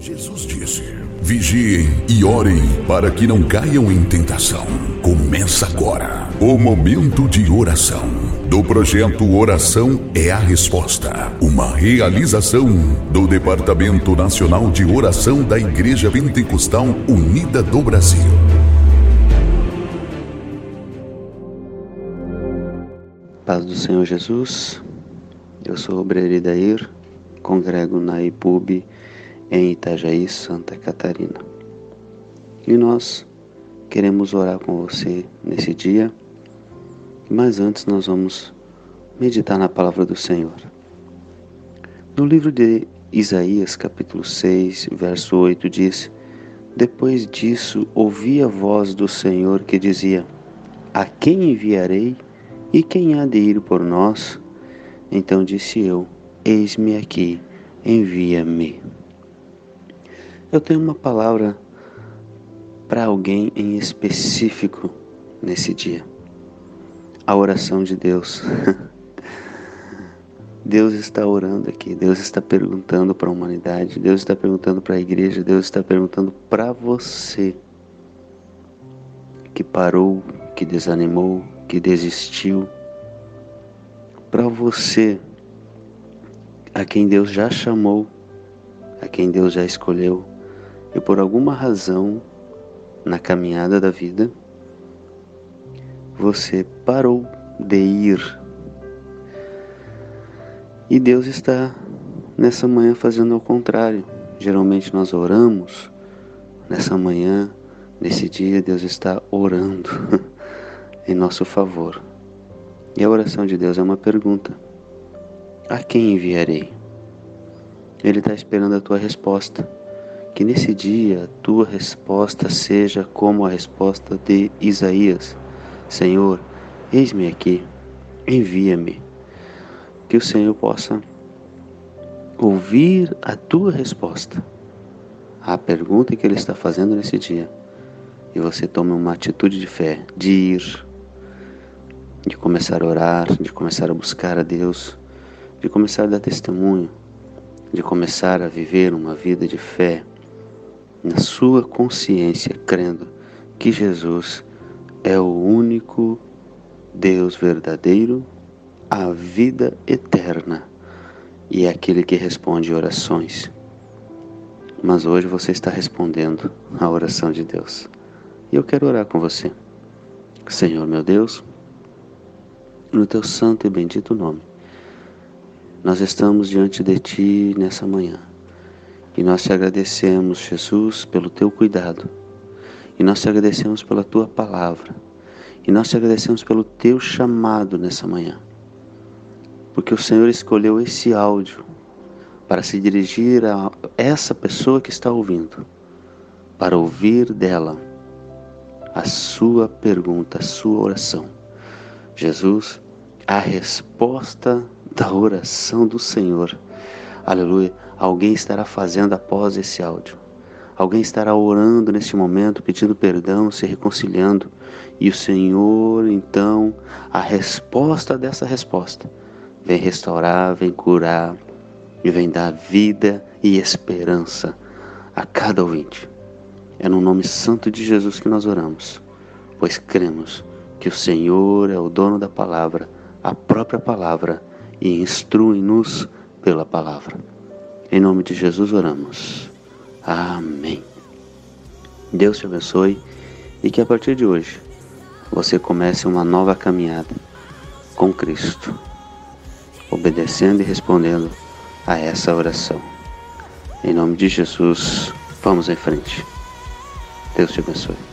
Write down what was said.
Jesus disse: Vigiem e orem para que não caiam em tentação. Começa agora o momento de oração do projeto Oração é a Resposta, uma realização do Departamento Nacional de Oração da Igreja Pentecostal Unida do Brasil. Paz do Senhor Jesus, eu sou o Obreiro congrego na IPUB em Itajaí, Santa Catarina. E nós queremos orar com você nesse dia, mas antes nós vamos meditar na palavra do Senhor. No livro de Isaías, capítulo 6, verso 8, diz: Depois disso ouvi a voz do Senhor que dizia: A quem enviarei e quem há de ir por nós? Então disse eu: Eis-me aqui, envia-me. Eu tenho uma palavra para alguém em específico nesse dia. A oração de Deus. Deus está orando aqui, Deus está perguntando para a humanidade, Deus está perguntando para a igreja, Deus está perguntando para você que parou, que desanimou, que desistiu, para você a quem Deus já chamou, a quem Deus já escolheu, e por alguma razão na caminhada da vida você parou de ir. E Deus está nessa manhã fazendo ao contrário. Geralmente nós oramos, nessa manhã, nesse dia, Deus está orando em nosso favor. E a oração de Deus é uma pergunta: A quem enviarei? Ele está esperando a tua resposta. Que nesse dia a tua resposta seja como a resposta de Isaías: Senhor, eis-me aqui, envia-me. Que o Senhor possa ouvir a tua resposta à pergunta que Ele está fazendo nesse dia. E você tome uma atitude de fé, de ir, de começar a orar, de começar a buscar a Deus, de começar a dar testemunho, de começar a viver uma vida de fé na sua consciência, crendo que Jesus é o único Deus verdadeiro, a vida eterna e é aquele que responde orações. Mas hoje você está respondendo a oração de Deus. E eu quero orar com você. Senhor meu Deus, no teu santo e bendito nome, nós estamos diante de ti nessa manhã e nós te agradecemos, Jesus, pelo teu cuidado. E nós te agradecemos pela tua palavra. E nós te agradecemos pelo teu chamado nessa manhã. Porque o Senhor escolheu esse áudio para se dirigir a essa pessoa que está ouvindo, para ouvir dela a sua pergunta, a sua oração. Jesus, a resposta da oração do Senhor Aleluia. Alguém estará fazendo após esse áudio. Alguém estará orando neste momento, pedindo perdão, se reconciliando. E o Senhor, então, a resposta dessa resposta, vem restaurar, vem curar e vem dar vida e esperança a cada ouvinte. É no nome santo de Jesus que nós oramos, pois cremos que o Senhor é o dono da palavra, a própria palavra, e instrui-nos pela palavra. Em nome de Jesus oramos. Amém. Deus te abençoe e que a partir de hoje você comece uma nova caminhada com Cristo, obedecendo e respondendo a essa oração. Em nome de Jesus, vamos em frente. Deus te abençoe.